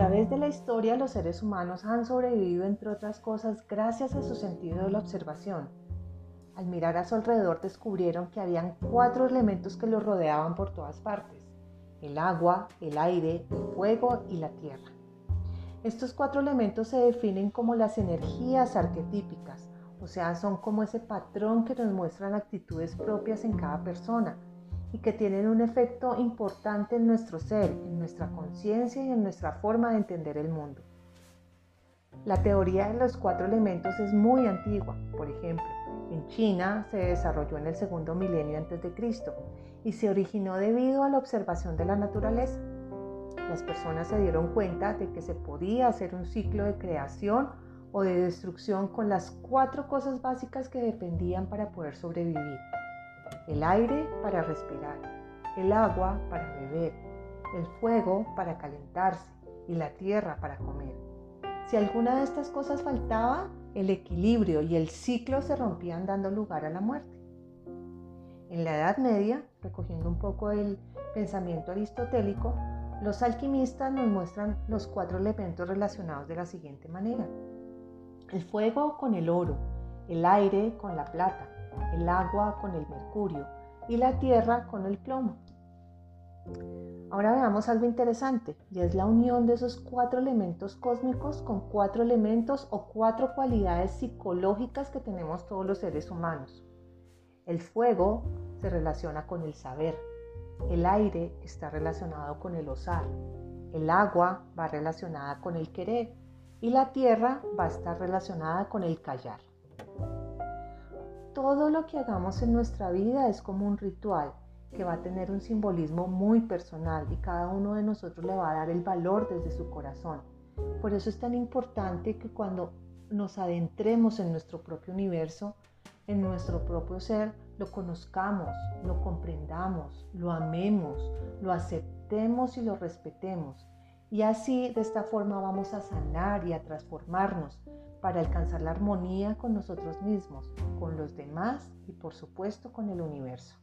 través de la historia los seres humanos han sobrevivido, entre otras cosas, gracias a su sentido de la observación. Al mirar a su alrededor descubrieron que habían cuatro elementos que los rodeaban por todas partes. El agua, el aire, el fuego y la tierra. Estos cuatro elementos se definen como las energías arquetípicas, o sea, son como ese patrón que nos muestran actitudes propias en cada persona y que tienen un efecto importante en nuestro ser, en nuestra conciencia y en nuestra forma de entender el mundo. La teoría de los cuatro elementos es muy antigua. Por ejemplo, en China se desarrolló en el segundo milenio antes de Cristo y se originó debido a la observación de la naturaleza. Las personas se dieron cuenta de que se podía hacer un ciclo de creación o de destrucción con las cuatro cosas básicas que dependían para poder sobrevivir el aire para respirar, el agua para beber, el fuego para calentarse y la tierra para comer. Si alguna de estas cosas faltaba, el equilibrio y el ciclo se rompían dando lugar a la muerte. En la Edad Media, recogiendo un poco el pensamiento aristotélico, los alquimistas nos muestran los cuatro elementos relacionados de la siguiente manera. El fuego con el oro, el aire con la plata, el agua con el mercurio y la tierra con el plomo. Ahora veamos algo interesante y es la unión de esos cuatro elementos cósmicos con cuatro elementos o cuatro cualidades psicológicas que tenemos todos los seres humanos. El fuego se relaciona con el saber, el aire está relacionado con el osar, el agua va relacionada con el querer y la tierra va a estar relacionada con el callar todo lo que hagamos en nuestra vida es como un ritual que va a tener un simbolismo muy personal y cada uno de nosotros le va a dar el valor desde su corazón. Por eso es tan importante que cuando nos adentremos en nuestro propio universo, en nuestro propio ser, lo conozcamos, lo comprendamos, lo amemos, lo aceptemos y lo respetemos. Y así, de esta forma, vamos a sanar y a transformarnos para alcanzar la armonía con nosotros mismos, con los demás y por supuesto con el universo.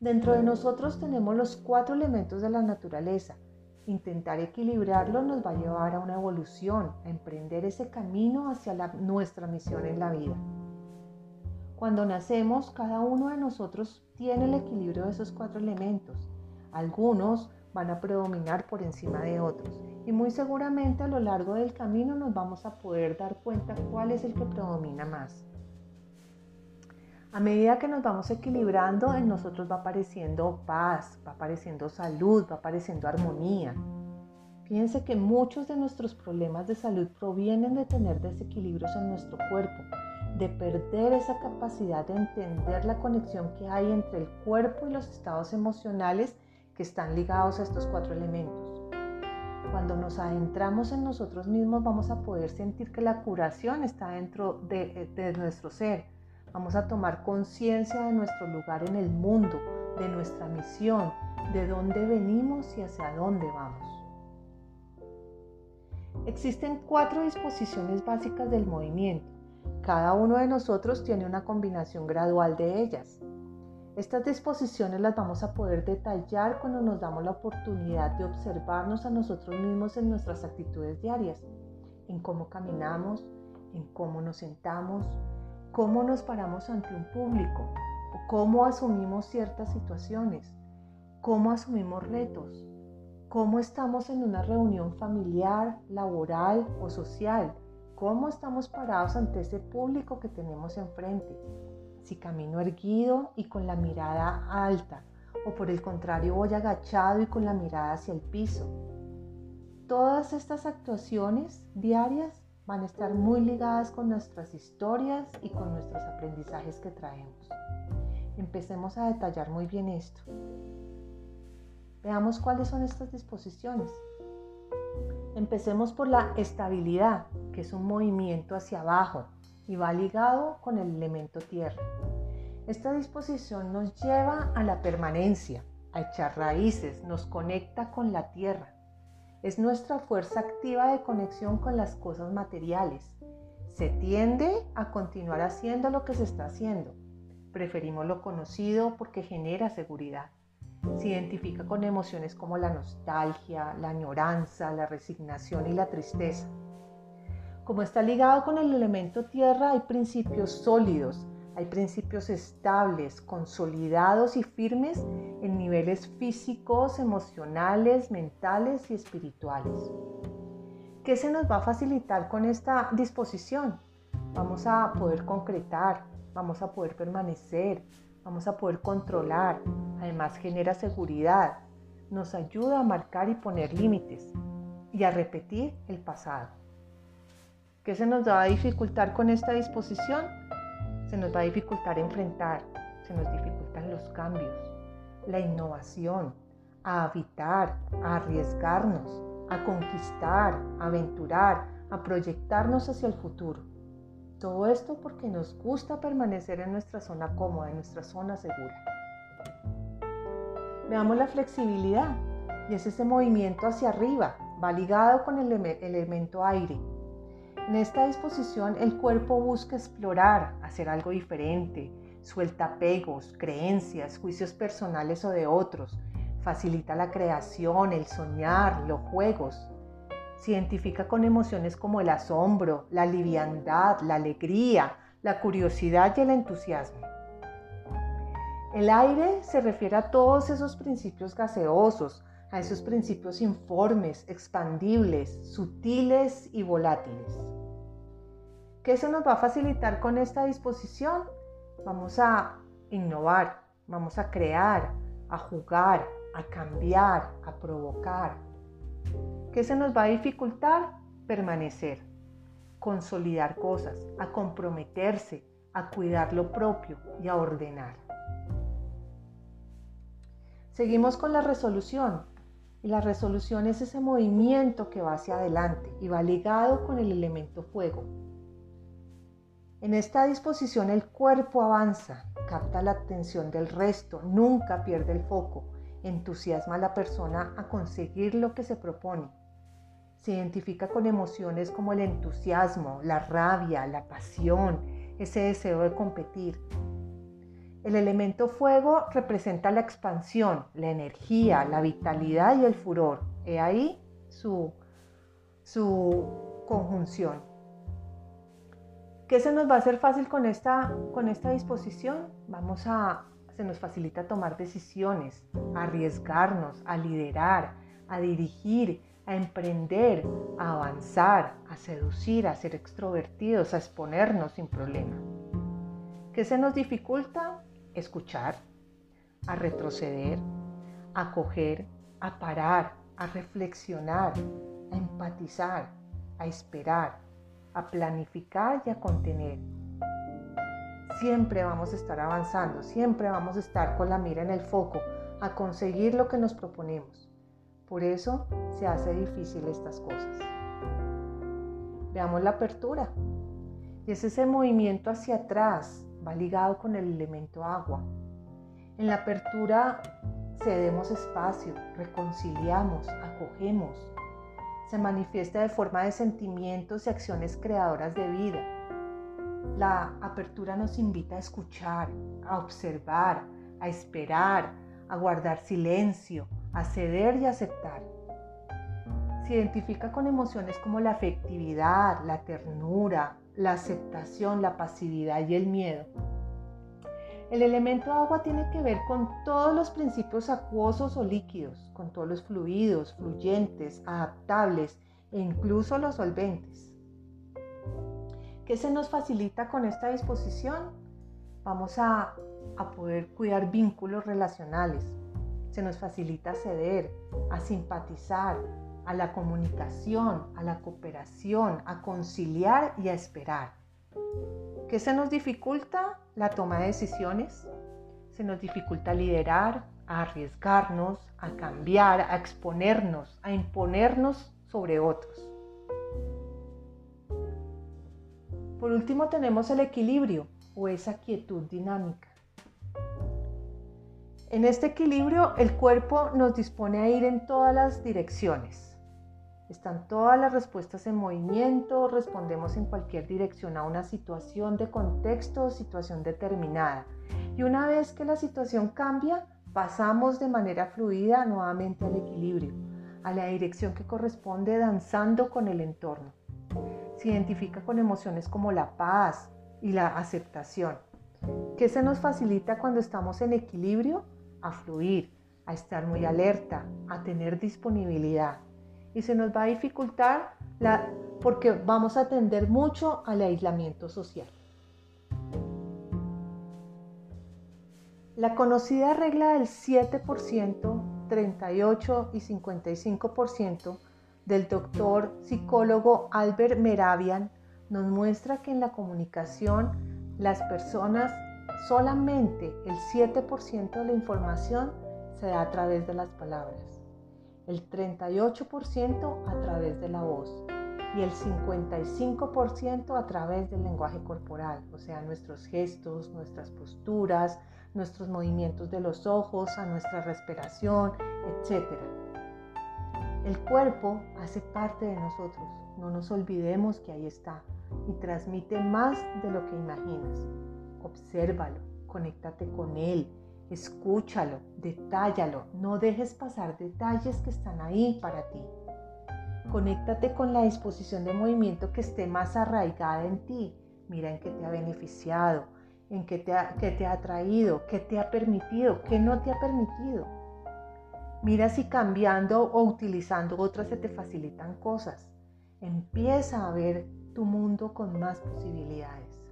Dentro de nosotros tenemos los cuatro elementos de la naturaleza. Intentar equilibrarlo nos va a llevar a una evolución, a emprender ese camino hacia nuestra misión en la vida. Cuando nacemos, cada uno de nosotros tiene el equilibrio de esos cuatro elementos. Algunos van a predominar por encima de otros y muy seguramente a lo largo del camino nos vamos a poder dar cuenta cuál es el que predomina más. A medida que nos vamos equilibrando, en nosotros va apareciendo paz, va apareciendo salud, va apareciendo armonía. Fíjense que muchos de nuestros problemas de salud provienen de tener desequilibrios en nuestro cuerpo, de perder esa capacidad de entender la conexión que hay entre el cuerpo y los estados emocionales que están ligados a estos cuatro elementos. Cuando nos adentramos en nosotros mismos vamos a poder sentir que la curación está dentro de, de nuestro ser. Vamos a tomar conciencia de nuestro lugar en el mundo, de nuestra misión, de dónde venimos y hacia dónde vamos. Existen cuatro disposiciones básicas del movimiento. Cada uno de nosotros tiene una combinación gradual de ellas. Estas disposiciones las vamos a poder detallar cuando nos damos la oportunidad de observarnos a nosotros mismos en nuestras actitudes diarias, en cómo caminamos, en cómo nos sentamos, cómo nos paramos ante un público, o cómo asumimos ciertas situaciones, cómo asumimos retos, cómo estamos en una reunión familiar, laboral o social, cómo estamos parados ante ese público que tenemos enfrente si camino erguido y con la mirada alta, o por el contrario voy agachado y con la mirada hacia el piso. Todas estas actuaciones diarias van a estar muy ligadas con nuestras historias y con nuestros aprendizajes que traemos. Empecemos a detallar muy bien esto. Veamos cuáles son estas disposiciones. Empecemos por la estabilidad, que es un movimiento hacia abajo, y va ligado con el elemento tierra. Esta disposición nos lleva a la permanencia, a echar raíces, nos conecta con la tierra. Es nuestra fuerza activa de conexión con las cosas materiales. Se tiende a continuar haciendo lo que se está haciendo. Preferimos lo conocido porque genera seguridad. Se identifica con emociones como la nostalgia, la añoranza, la resignación y la tristeza. Como está ligado con el elemento tierra, hay principios sólidos, hay principios estables, consolidados y firmes en niveles físicos, emocionales, mentales y espirituales. ¿Qué se nos va a facilitar con esta disposición? Vamos a poder concretar, vamos a poder permanecer, vamos a poder controlar. Además genera seguridad, nos ayuda a marcar y poner límites y a repetir el pasado. ¿Qué se nos va a dificultar con esta disposición? Se nos va a dificultar enfrentar, se nos dificultan los cambios, la innovación, a habitar, a arriesgarnos, a conquistar, a aventurar, a proyectarnos hacia el futuro. Todo esto porque nos gusta permanecer en nuestra zona cómoda, en nuestra zona segura. Veamos la flexibilidad y es ese movimiento hacia arriba, va ligado con el elemento aire, en esta disposición el cuerpo busca explorar, hacer algo diferente, suelta apegos, creencias, juicios personales o de otros, facilita la creación, el soñar, los juegos. Se identifica con emociones como el asombro, la liviandad, la alegría, la curiosidad y el entusiasmo. El aire se refiere a todos esos principios gaseosos, a esos principios informes, expandibles, sutiles y volátiles. ¿Qué se nos va a facilitar con esta disposición? Vamos a innovar, vamos a crear, a jugar, a cambiar, a provocar. ¿Qué se nos va a dificultar? Permanecer, consolidar cosas, a comprometerse, a cuidar lo propio y a ordenar. Seguimos con la resolución. Y la resolución es ese movimiento que va hacia adelante y va ligado con el elemento fuego. En esta disposición el cuerpo avanza, capta la atención del resto, nunca pierde el foco, entusiasma a la persona a conseguir lo que se propone. Se identifica con emociones como el entusiasmo, la rabia, la pasión, ese deseo de competir. El elemento fuego representa la expansión, la energía, la vitalidad y el furor. He ahí su, su conjunción. ¿Qué se nos va a hacer fácil con esta, con esta disposición? Vamos a, se nos facilita tomar decisiones, a arriesgarnos, a liderar, a dirigir, a emprender, a avanzar, a seducir, a ser extrovertidos, a exponernos sin problema. ¿Qué se nos dificulta? Escuchar, a retroceder, a acoger, a parar, a reflexionar, a empatizar, a esperar, a planificar y a contener. Siempre vamos a estar avanzando, siempre vamos a estar con la mira en el foco, a conseguir lo que nos proponemos. Por eso se hace difícil estas cosas. Veamos la apertura. Y es ese movimiento hacia atrás, va ligado con el elemento agua. En la apertura cedemos espacio, reconciliamos, acogemos, se manifiesta de forma de sentimientos y acciones creadoras de vida. La apertura nos invita a escuchar, a observar, a esperar, a guardar silencio, a ceder y aceptar. Se identifica con emociones como la afectividad, la ternura, la aceptación, la pasividad y el miedo. El elemento agua tiene que ver con todos los principios acuosos o líquidos, con todos los fluidos, fluyentes, adaptables e incluso los solventes. ¿Qué se nos facilita con esta disposición? Vamos a, a poder cuidar vínculos relacionales. Se nos facilita ceder, a simpatizar, a la comunicación, a la cooperación, a conciliar y a esperar. ¿Qué se nos dificulta? La toma de decisiones. Se nos dificulta liderar, a arriesgarnos, a cambiar, a exponernos, a imponernos sobre otros. Por último tenemos el equilibrio o esa quietud dinámica. En este equilibrio el cuerpo nos dispone a ir en todas las direcciones. Están todas las respuestas en movimiento, respondemos en cualquier dirección a una situación de contexto situación determinada. Y una vez que la situación cambia, pasamos de manera fluida nuevamente al equilibrio, a la dirección que corresponde danzando con el entorno. Se identifica con emociones como la paz y la aceptación. ¿Qué se nos facilita cuando estamos en equilibrio? A fluir, a estar muy alerta, a tener disponibilidad. Y se nos va a dificultar la, porque vamos a atender mucho al aislamiento social. La conocida regla del 7%, 38 y 55% del doctor psicólogo Albert Meravian nos muestra que en la comunicación las personas solamente el 7% de la información se da a través de las palabras, el 38% a través de la voz y el 55% a través del lenguaje corporal, o sea, nuestros gestos, nuestras posturas, nuestros movimientos de los ojos, a nuestra respiración, etc. El cuerpo hace parte de nosotros, no nos olvidemos que ahí está y transmite más de lo que imaginas. Obsérvalo, conéctate con él, escúchalo, detállalo, no dejes pasar detalles que están ahí para ti. Conéctate con la disposición de movimiento que esté más arraigada en ti. Mira en qué te ha beneficiado, en qué te ha, qué te ha traído, qué te ha permitido, qué no te ha permitido. Mira si cambiando o utilizando otras se te facilitan cosas. Empieza a ver tu mundo con más posibilidades.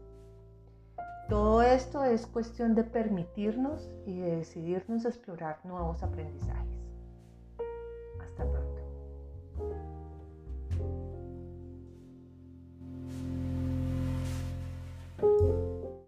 Todo esto es cuestión de permitirnos y de decidirnos a explorar nuevos aprendizajes. Hasta pronto.